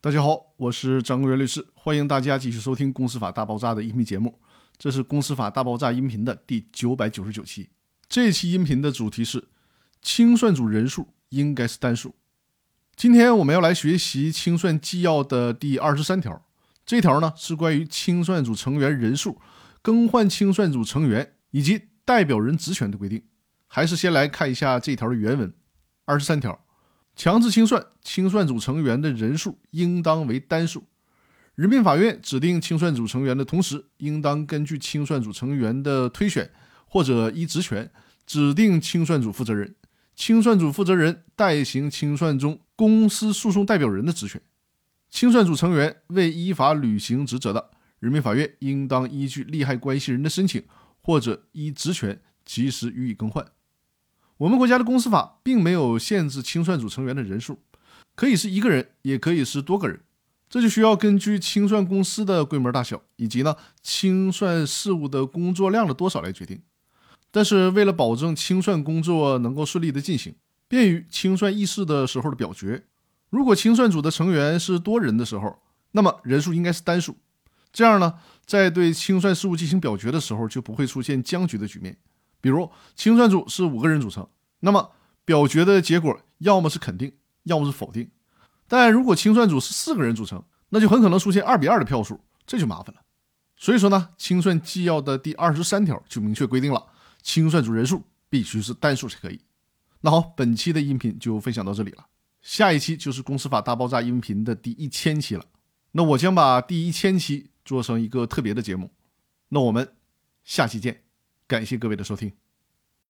大家好，我是张国元律师，欢迎大家继续收听《公司法大爆炸》的音频节目。这是《公司法大爆炸》音频的第九百九十九期。这期音频的主题是清算组人数应该是单数。今天我们要来学习清算纪要的第二十三条，这条呢是关于清算组成员人数、更换清算组成员以及代表人职权的规定。还是先来看一下这条的原文。二十三条。强制清算，清算组成员的人数应当为单数。人民法院指定清算组成员的同时，应当根据清算组成员的推选或者依职权指定清算组负责人。清算组负责人代行清算中公司诉讼代表人的职权。清算组成员未依法履行职责的，人民法院应当依据利害关系人的申请或者依职权及时予以更换。我们国家的公司法并没有限制清算组成员的人数，可以是一个人，也可以是多个人，这就需要根据清算公司的规模大小以及呢清算事务的工作量的多少来决定。但是为了保证清算工作能够顺利的进行，便于清算议事的时候的表决，如果清算组的成员是多人的时候，那么人数应该是单数，这样呢，在对清算事务进行表决的时候就不会出现僵局的局面。比如清算组是五个人组成，那么表决的结果要么是肯定，要么是否定。但如果清算组是四个人组成，那就很可能出现二比二的票数，这就麻烦了。所以说呢，清算纪要的第二十三条就明确规定了，清算组人数必须是单数才可以。那好，本期的音频就分享到这里了，下一期就是《公司法大爆炸》音频的第一千期了。那我将把第一千期做成一个特别的节目。那我们下期见。感谢各位的收听。